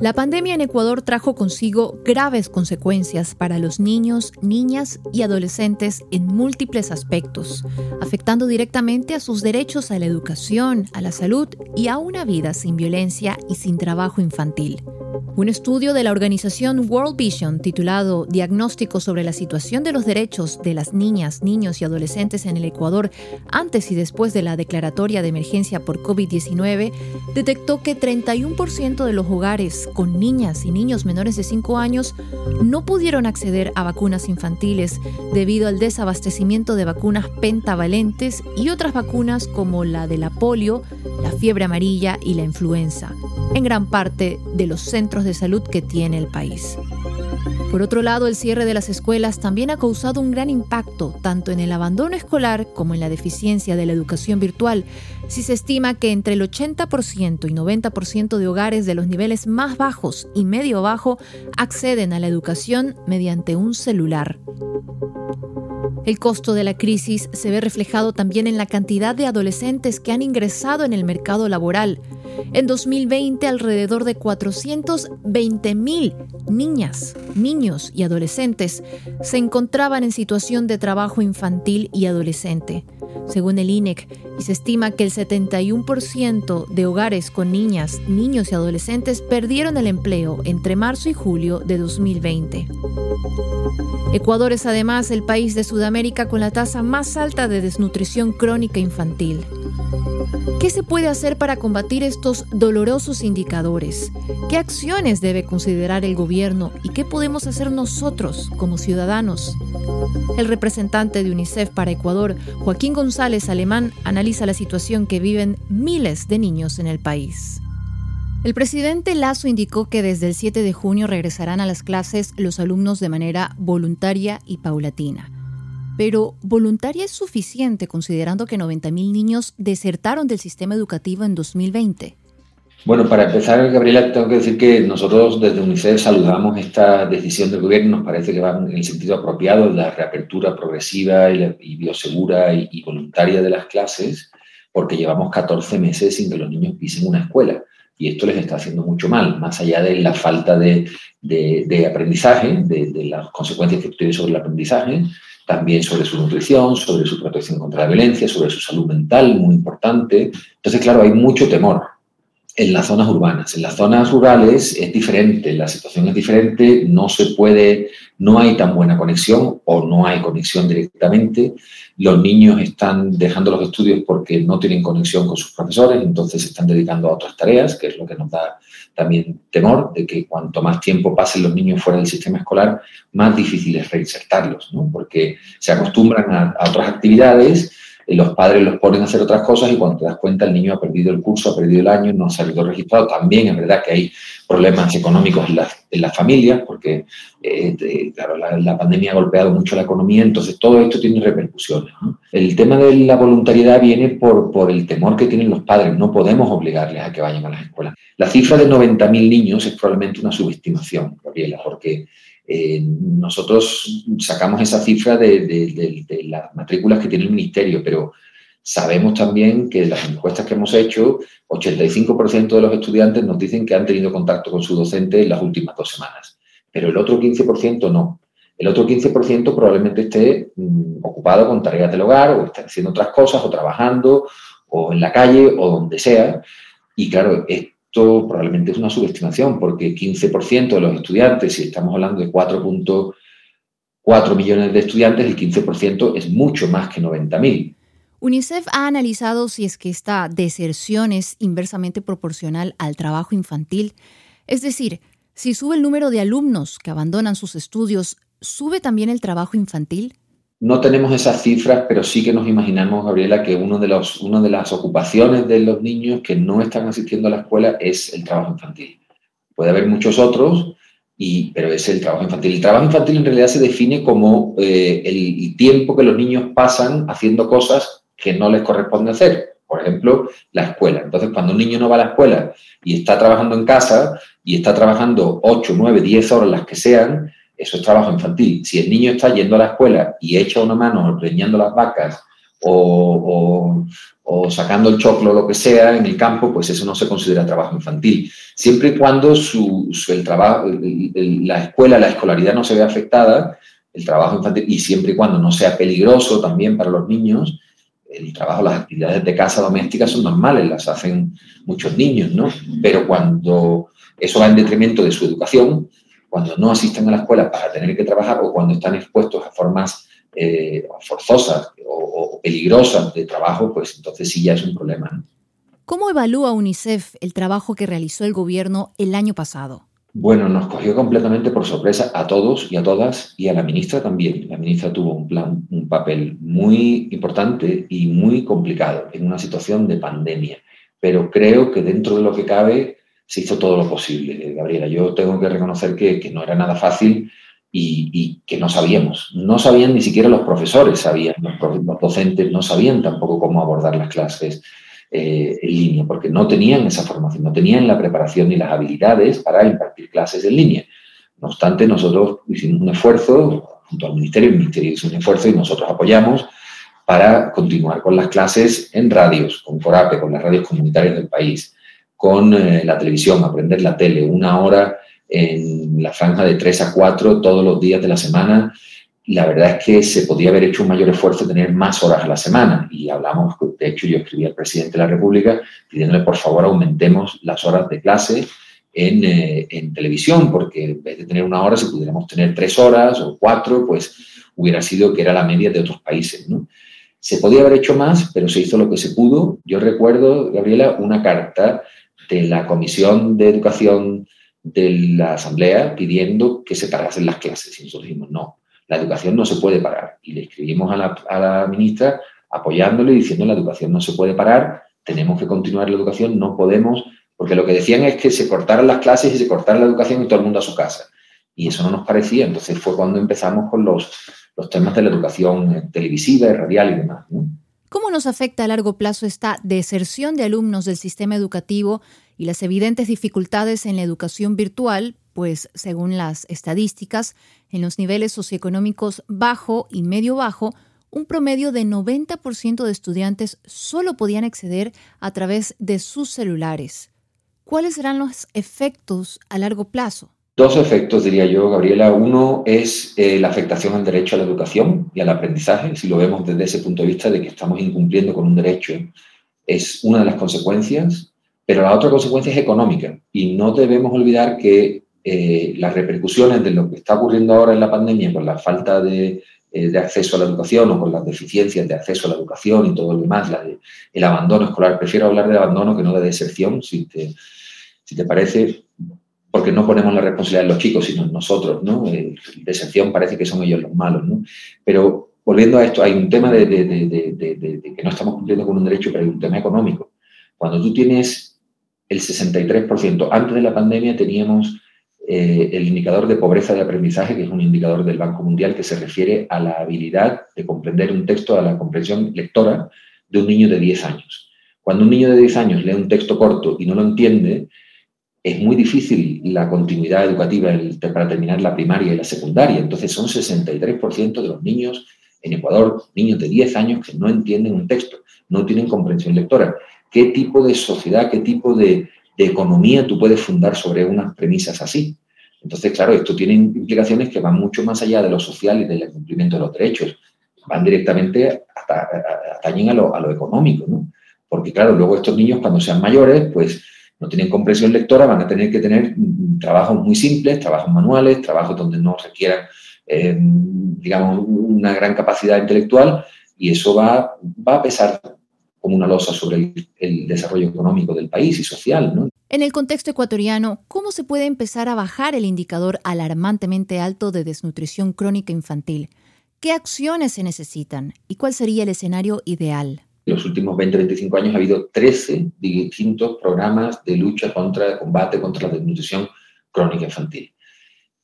La pandemia en Ecuador trajo consigo graves consecuencias para los niños, niñas y adolescentes en múltiples aspectos, afectando directamente a sus derechos a la educación, a la salud y a una vida sin violencia y sin trabajo infantil. Un estudio de la organización World Vision titulado Diagnóstico sobre la situación de los derechos de las niñas, niños y adolescentes en el Ecuador antes y después de la declaratoria de emergencia por COVID-19 detectó que 31% de los hogares con niñas y niños menores de 5 años no pudieron acceder a vacunas infantiles debido al desabastecimiento de vacunas pentavalentes y otras vacunas como la de la polio, la fiebre amarilla y la influenza, en gran parte de los centros de salud que tiene el país. Por otro lado, el cierre de las escuelas también ha causado un gran impacto tanto en el abandono escolar como en la deficiencia de la educación virtual, si se estima que entre el 80% y 90% de hogares de los niveles más bajos y medio bajo acceden a la educación mediante un celular. El costo de la crisis se ve reflejado también en la cantidad de adolescentes que han ingresado en el mercado laboral. En 2020, alrededor de 420 mil niñas, niños y adolescentes se encontraban en situación de trabajo infantil y adolescente. Según el INEC, y se estima que el 71% de hogares con niñas, niños y adolescentes perdieron el empleo entre marzo y julio de 2020. Ecuador es además el país de Sudamérica con la tasa más alta de desnutrición crónica infantil. ¿Qué se puede hacer para combatir estos dolorosos indicadores? ¿Qué acciones debe considerar el gobierno y qué podemos hacer nosotros como ciudadanos? El representante de UNICEF para Ecuador, Joaquín González Alemán, analiza la situación que viven miles de niños en el país. El presidente Lazo indicó que desde el 7 de junio regresarán a las clases los alumnos de manera voluntaria y paulatina. Pero ¿voluntaria es suficiente considerando que 90.000 niños desertaron del sistema educativo en 2020? Bueno, para empezar, Gabriela, tengo que decir que nosotros desde UNICEF saludamos esta decisión del gobierno, nos parece que va en el sentido apropiado, de la reapertura progresiva y, biosegura y, y, voluntaria de las clases, porque llevamos 14 meses sin que los niños pisen una escuela. Y esto les está haciendo mucho mal, más allá de la falta de, de, aprendizaje, de, de, las consecuencias que tiene sobre el aprendizaje, también sobre su nutrición, sobre su protección contra la violencia, sobre su salud mental, muy importante. Entonces, claro, hay mucho temor en las zonas urbanas. En las zonas rurales es diferente, la situación es diferente, no se puede, no hay tan buena conexión o no hay conexión directamente. Los niños están dejando los estudios porque no tienen conexión con sus profesores, entonces se están dedicando a otras tareas, que es lo que nos da también temor de que cuanto más tiempo pasen los niños fuera del sistema escolar, más difícil es reinsertarlos, ¿no? porque se acostumbran a, a otras actividades los padres los ponen a hacer otras cosas y cuando te das cuenta el niño ha perdido el curso, ha perdido el año, no ha salido registrado. También es verdad que hay problemas económicos en las en la familias porque eh, claro, la, pandemia ha golpeado mucho la economía, entonces todo esto tiene repercusiones. El tema de la voluntariedad viene por, por el temor que tienen los padres, no podemos obligarles a que vayan a las escuelas. La cifra de 90.000 niños es probablemente una subestimación, Gabriela, porque eh, nosotros sacamos esa cifra de, las matrículas que tiene el ministerio, pero sabemos también que las encuestas que hemos hecho, 85% de los estudiantes nos dicen que han tenido contacto con su docente en las últimas dos semanas, pero el otro 15% no. El otro 15% probablemente esté mm, ocupado con tareas del hogar o esté haciendo otras cosas o trabajando o en la calle o donde sea. Y claro, es esto probablemente es una subestimación, porque 15% de los estudiantes, si estamos hablando de 4.4 millones de estudiantes, el 15% es mucho más que 90.000. UNICEF ha analizado si es que esta deserción es inversamente proporcional al trabajo infantil, es decir, si sube el número de alumnos que abandonan sus estudios, ¿sube también el trabajo infantil? No tenemos esas cifras, pero sí que nos imaginamos, Gabriela, que uno de los, una de las ocupaciones de los niños que no están asistiendo a la escuela es el trabajo infantil. Puede haber muchos otros, y, pero es el trabajo infantil. El trabajo infantil en realidad se define como eh, el tiempo que los niños pasan haciendo cosas que no les corresponde hacer. Por ejemplo, la escuela. Entonces, cuando un niño no va a la escuela y está trabajando en casa y está trabajando 8, 9, 10 horas, las que sean, eso es trabajo infantil. Si el niño está yendo a la escuela y echa una mano ordeñando las vacas o, sacando el choclo lo que sea en el campo, pues eso no se considera trabajo infantil. Siempre y cuando el trabajo, la escuela, la escolaridad no se ve afectada, el trabajo infantil, y siempre y cuando no sea peligroso también para los niños, el trabajo, las actividades de casa domésticas son normales, las hacen muchos niños, ¿no? Pero cuando eso va en detrimento de su educación, cuando no asisten a la escuela para tener que trabajar o cuando están expuestos a formas eh, forzosas o, peligrosas de trabajo, pues entonces sí ya es un problema. ¿Cómo evalúa UNICEF el trabajo que realizó el gobierno el año pasado? Bueno, nos cogió completamente por sorpresa a todos y a todas y a la ministra también. La ministra tuvo un, plan, un papel muy importante y muy complicado en una situación de pandemia. Pero creo que dentro de lo que cabe se hizo todo lo posible, Gabriela. Yo tengo que reconocer que, que no era nada fácil y, que no sabíamos. No sabían ni siquiera los profesores, sabían, los, docentes no sabían tampoco cómo abordar las clases eh, en línea, porque no tenían esa formación, no tenían la preparación ni las habilidades para impartir clases en línea. No obstante, nosotros hicimos un esfuerzo, junto al Ministerio, el Ministerio hizo un esfuerzo y nosotros apoyamos para continuar con las clases en radios, con Corape, con las radios comunitarias del país, con eh, la televisión, aprender la tele, una hora en la franja de 3 a 4 todos los días de la semana. La verdad es que se podía haber hecho un mayor esfuerzo de tener más horas a la semana. Y hablamos, de hecho, yo escribí al presidente de la República pidiéndole, por favor, aumentemos las horas de clase en, eh, en, televisión, porque en vez de tener una hora, si pudiéramos tener tres horas o cuatro, pues hubiera sido que era la media de otros países. ¿no? Se podía haber hecho más, pero se hizo lo que se pudo. Yo recuerdo, Gabriela, una carta de la Comisión de Educación de la Asamblea pidiendo que se parasen las clases. Y nosotros dijimos, no, la educación no se puede parar. Y le escribimos a la, ministra apoyándole y diciendo, la educación no se puede parar, tenemos que continuar la educación, no podemos, porque lo que decían es que se cortaran las clases y se cortara la educación y todo el mundo a su casa. Y eso no nos parecía. Entonces fue cuando empezamos con los, los temas de la educación televisiva y radial y demás. ¿Cómo nos afecta a largo plazo esta deserción de alumnos del sistema educativo y las evidentes dificultades en la educación virtual, pues según las estadísticas, en los niveles socioeconómicos bajo y medio bajo, un promedio de 90% de estudiantes solo podían acceder a través de sus celulares. ¿Cuáles serán los efectos a largo plazo? Dos efectos, diría yo, Gabriela. Uno es eh, la afectación al derecho a la educación y al aprendizaje. Si lo vemos desde ese punto de vista de que estamos incumpliendo con un derecho, es una de las consecuencias. Pero la otra consecuencia es económica y no debemos olvidar que eh, las repercusiones de lo que está ocurriendo ahora en la pandemia con la falta de, eh, acceso a la educación o con las deficiencias de acceso a la educación y todo lo demás, el abandono escolar. Prefiero hablar de abandono que no de deserción, si te, si te parece, porque no ponemos la responsabilidad en los chicos, sino en nosotros. ¿no? Eh, deserción parece que son ellos los malos. ¿no? Pero volviendo a esto, hay un tema de, de que no estamos cumpliendo con un derecho, pero hay un tema económico. Cuando tú tienes el 63%. Antes de la pandemia teníamos eh, el indicador de pobreza de aprendizaje, que es un indicador del Banco Mundial que se refiere a la habilidad de comprender un texto, a la comprensión lectora de un niño de 10 años. Cuando un niño de 10 años lee un texto corto y no lo entiende, es muy difícil la continuidad educativa para terminar la primaria y la secundaria. Entonces son 63% de los niños en Ecuador, niños de 10 años que no entienden un texto, no tienen comprensión lectora qué tipo de sociedad, qué tipo de, economía tú puedes fundar sobre unas premisas así. Entonces, claro, esto tiene implicaciones que van mucho más allá de lo social y del cumplimiento de los derechos. Van directamente hasta, atañen a lo, económico, ¿no? Porque, claro, luego estos niños cuando sean mayores, pues no tienen comprensión lectora, van a tener que tener trabajos muy simples, trabajos manuales, trabajos donde no requieran, eh, digamos, una gran capacidad intelectual y eso va, va a pesar como una losa sobre el, desarrollo económico del país y social. ¿no? En el contexto ecuatoriano, ¿cómo se puede empezar a bajar el indicador alarmantemente alto de desnutrición crónica infantil? ¿Qué acciones se necesitan y cuál sería el escenario ideal? En los últimos 20-25 años ha habido 13 distintos programas de lucha contra, combate contra la desnutrición crónica infantil.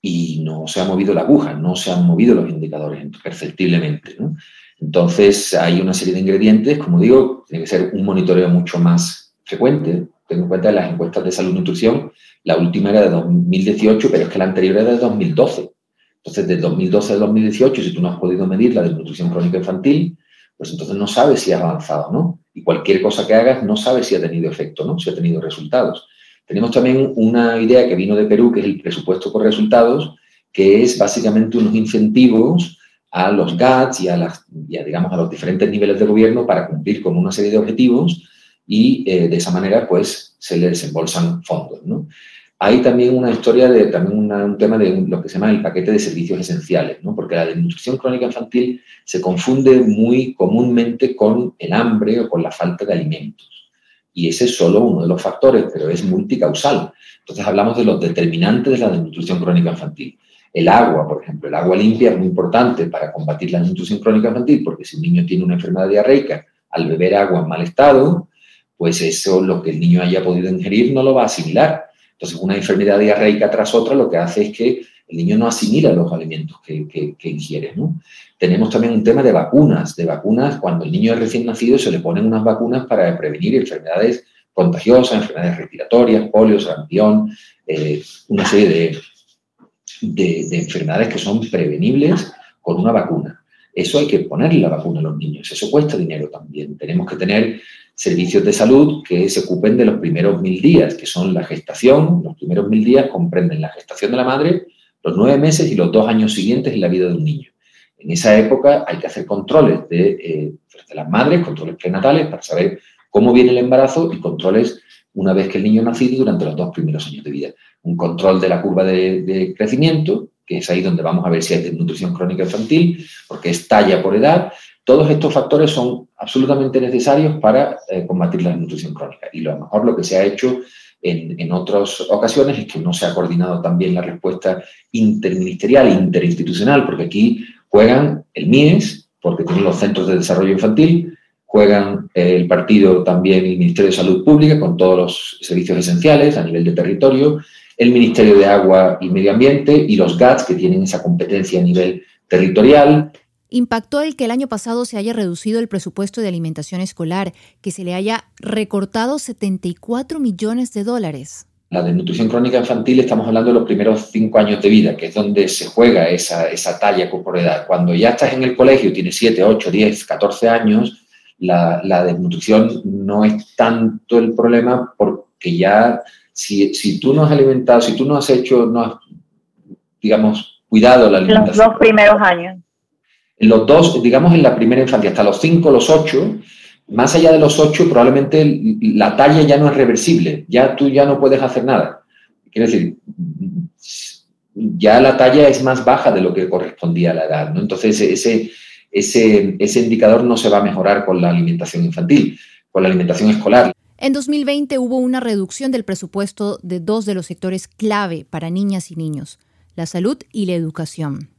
Y no se ha movido la aguja, no se han movido los indicadores perceptiblemente. ¿no? Entonces, hay una serie de ingredientes, como digo, tiene que ser un monitoreo mucho más frecuente. Tengo en cuenta las encuestas de salud y nutrición, la última era de 2018, pero es que la anterior era de 2012. Entonces, de 2012 a 2018, si tú no has podido medir la desnutrición crónica infantil, pues entonces no sabes si has avanzado, ¿no? Y cualquier cosa que hagas no sabes si ha tenido efecto, ¿no? Si ha tenido resultados. Tenemos también una idea que vino de Perú, que es el presupuesto por resultados, que es básicamente unos incentivos a los GATS y a, las, digamos, a los diferentes niveles de gobierno para cumplir con una serie de objetivos y eh, de esa manera pues se les desembolsan fondos. ¿no? Hay también una historia de, también un tema de lo que se llama el paquete de servicios esenciales, ¿no? porque la desnutrición crónica infantil se confunde muy comúnmente con el hambre o con la falta de alimentos. Y ese es solo uno de los factores, pero es multicausal. Entonces hablamos de los determinantes de la desnutrición crónica infantil. El agua, por ejemplo, el agua limpia es muy importante para combatir la desnutrición crónica infantil, porque si un niño tiene una enfermedad diarreica, al beber agua en mal estado, pues eso, lo que el niño haya podido ingerir, no lo va a asimilar. Entonces, una enfermedad diarreica tras otra lo que hace es que el niño no asimila los alimentos que, que, ingiere. ¿no? Tenemos también un tema de vacunas, de vacunas, cuando el niño es recién nacido se le ponen unas vacunas para prevenir enfermedades contagiosas, enfermedades respiratorias, polio, sarampión, eh, una serie de, de, enfermedades que son prevenibles con una vacuna. Eso hay que ponerle la vacuna a los niños, eso cuesta dinero también. Tenemos que tener servicios de salud que se ocupen de los primeros mil días, que son la gestación. Los primeros mil días comprenden la gestación de la madre, los nueve meses y los dos años siguientes en la vida de un niño. En esa época hay que hacer controles de, eh, de las madres, controles prenatales para saber cómo viene el embarazo y controles una vez que el niño ha nacido durante los dos primeros años de vida. Un control de la curva de, crecimiento, que es ahí donde vamos a ver si hay desnutrición crónica infantil, porque es talla por edad. Todos estos factores son absolutamente necesarios para eh, combatir la desnutrición crónica. Y lo mejor lo que se ha hecho en, en, otras ocasiones es que no se ha coordinado también la respuesta interministerial interinstitucional, porque aquí juegan el MIES, porque tienen los centros de desarrollo infantil, juegan el partido también el Ministerio de Salud Pública con todos los servicios esenciales a nivel de territorio, el Ministerio de Agua y Medio Ambiente y los GATS que tienen esa competencia a nivel territorial. ¿Impactó el que el año pasado se haya reducido el presupuesto de alimentación escolar, que se le haya recortado 74 millones de dólares? La desnutrición crónica infantil estamos hablando de los primeros cinco años de vida, que es donde se juega esa, esa talla por edad. Cuando ya estás en el colegio, tienes 7, 8, 10, 14 años, la, desnutrición no es tanto el problema porque ya si, si, tú no has alimentado, si tú no has hecho, no has, digamos, cuidado la alimentación. Los dos primeros años. En los dos, digamos en la primera infancia, hasta los cinco, los ocho, más allá de los ocho, probablemente la talla ya no es reversible, ya tú ya no puedes hacer nada. Quiero decir, ya la talla es más baja de lo que correspondía a la edad, ¿no? Entonces, ese, ese, ese indicador no se va a mejorar con la alimentación infantil, con la alimentación escolar. En 2020 hubo una reducción del presupuesto de dos de los sectores clave para niñas y niños, la salud y la educación.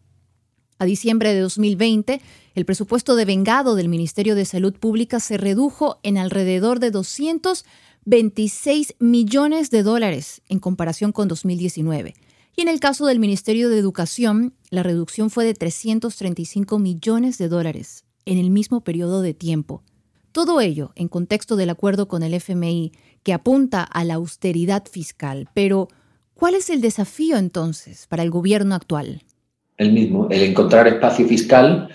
A diciembre de 2020, el presupuesto de vengado del Ministerio de Salud Pública se redujo en alrededor de 226 millones de dólares en comparación con 2019 y en el caso del Ministerio de Educación, la reducción fue de 335 millones de dólares en el mismo periodo de tiempo. Todo ello en contexto del acuerdo con el FMI que apunta a la austeridad fiscal. Pero, ¿cuál es el desafío entonces para el gobierno actual? El mismo, el encontrar espacio fiscal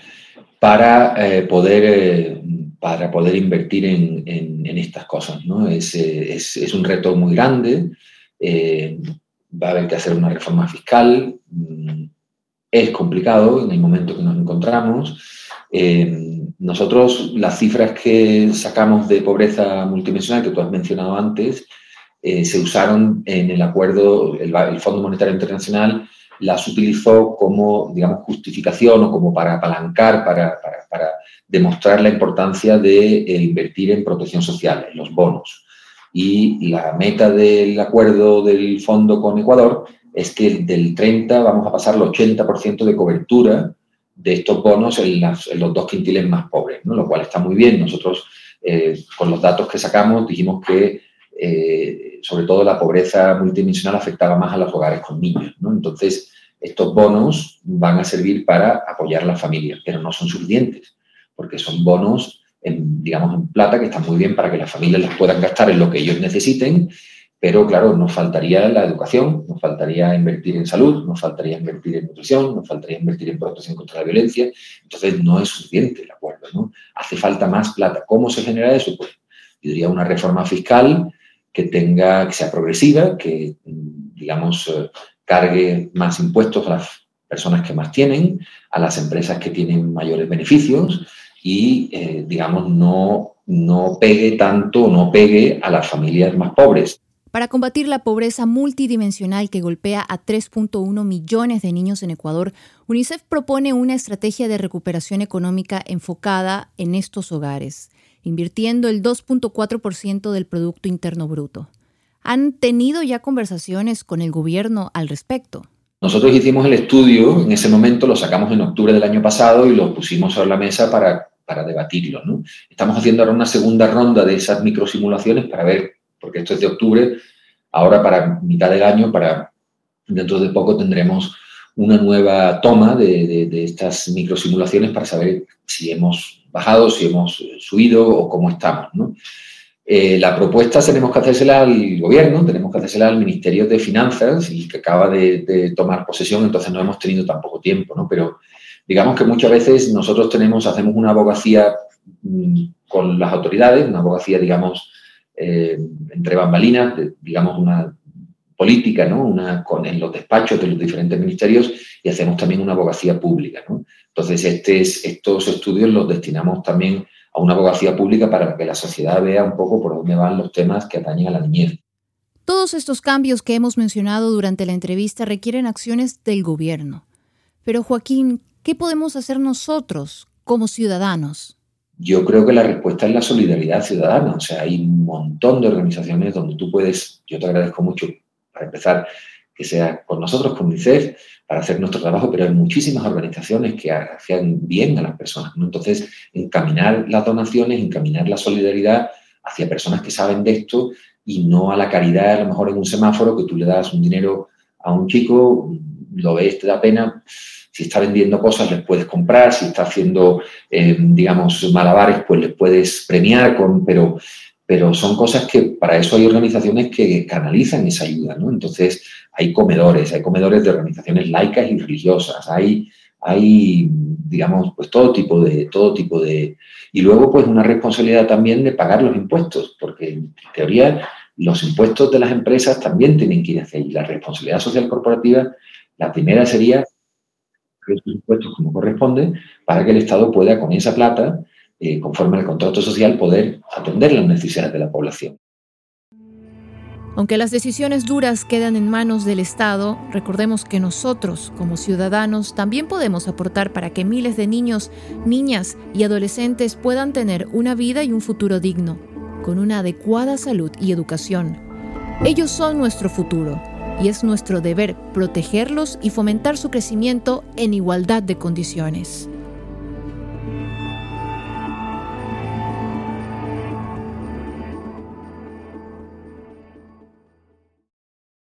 para, eh, poder, eh, para poder invertir en, estas cosas. ¿no? Es, es, un reto muy grande. Eh, va a haber que hacer una reforma fiscal. Mm, es complicado en el momento que nos encontramos. Eh, nosotros, las cifras que sacamos de pobreza multidimensional que tú has mencionado antes, eh, se usaron en el acuerdo, el, Fondo Monetario Internacional las utilizó como, digamos, justificación o como para apalancar, para, para, demostrar la importancia de eh, invertir en protección social, en los bonos. Y la meta del acuerdo del fondo con Ecuador es que del 30 vamos a pasar al 80% de cobertura de estos bonos en, los dos quintiles más pobres, ¿no? lo cual está muy bien. Nosotros, eh, con los datos que sacamos, dijimos que eh, sobre todo la pobreza multidimensional afectaba más a los hogares con niños. Entonces, estos bonos van a servir para apoyar a las familias, pero no son suficientes, porque son bonos en, digamos, en plata, que está muy bien para que las familias las puedan gastar en lo que ellos necesiten Pero claro, nos faltaría la educación, nos faltaría invertir en salud, nos faltaría invertir en nutrición, nos faltaría invertir en protección contra la violencia. Entonces no es suficiente el acuerdo, ¿no? Hace falta más plata. ¿Cómo se genera eso? Pues yo diría una reforma fiscal que tenga, que sea progresiva, que digamos eh, cargue más impuestos a las personas que más tienen, a las empresas que tienen mayores beneficios y, eh, digamos, no, no pegue tanto, no pegue a las familias más pobres. Para combatir la pobreza multidimensional que golpea a 3.1 millones de niños en Ecuador, UNICEF propone una estrategia de recuperación económica enfocada en estos hogares, invirtiendo el 2.4% del Producto Interno Bruto. ¿Han tenido ya conversaciones con el gobierno al respecto? Nosotros hicimos el estudio, en ese momento lo sacamos en octubre del año pasado y lo pusimos sobre la mesa para, para debatirlo. Estamos haciendo ahora una segunda ronda de esas microsimulaciones para ver porque esto es de octubre, ahora para mitad del año, para dentro de poco tendremos una nueva toma de, estas microsimulaciones para saber si hemos bajado, si hemos subido o cómo estamos. Eh, la propuesta tenemos que hacérsela al gobierno, tenemos que hacérsela al Ministerio de Finanzas y que acaba de, tomar posesión, entonces no hemos tenido tan poco tiempo, ¿no? Pero digamos que muchas veces nosotros tenemos, hacemos una abogacía mm, con las autoridades, una abogacía, digamos, eh, entre bambalinas, digamos una política, ¿no? Una, con, en los despachos de los diferentes ministerios y hacemos también una abogacía pública. ¿no? Entonces, este estos estudios los destinamos también a una abogacía pública para que la sociedad vea un poco por dónde van los temas que atañen a la niñez. Todos estos cambios que hemos mencionado durante la entrevista requieren acciones del gobierno. Pero Joaquín, ¿qué podemos hacer nosotros como ciudadanos? Yo creo que la respuesta es la solidaridad ciudadana. O sea, hay un montón de organizaciones donde tú puedes, yo te agradezco mucho, para empezar, que sea con nosotros, con UNICEF, para hacer nuestro trabajo, pero hay muchísimas organizaciones que hacen bien a las personas. Entonces, encaminar las donaciones, encaminar la solidaridad hacia personas que saben de esto y no a la caridad, a lo mejor en un semáforo, que tú le das un dinero a un chico, lo ves, te da pena si está vendiendo cosas, les puedes comprar, si está haciendo, eh, digamos, malabares, pues les puedes premiar, con, pero, pero son cosas que para eso hay organizaciones que canalizan esa ayuda, ¿no? Entonces, hay comedores, hay comedores de organizaciones laicas y religiosas, hay, hay digamos, pues todo tipo de, todo tipo de... Y luego, pues una responsabilidad también de pagar los impuestos, porque en teoría los impuestos de las empresas también tienen que ir hacia ahí. La responsabilidad social corporativa, la primera sería esos impuestos como corresponde para que el Estado pueda con esa plata, eh, conforme al contrato social, poder atender las necesidades de la población. Aunque las decisiones duras quedan en manos del Estado, recordemos que nosotros, como ciudadanos, también podemos aportar para que miles de niños, niñas y adolescentes puedan tener una vida y un futuro digno, con una adecuada salud y educación. Ellos son nuestro futuro y es nuestro deber protegerlos y fomentar su crecimiento en igualdad de condiciones.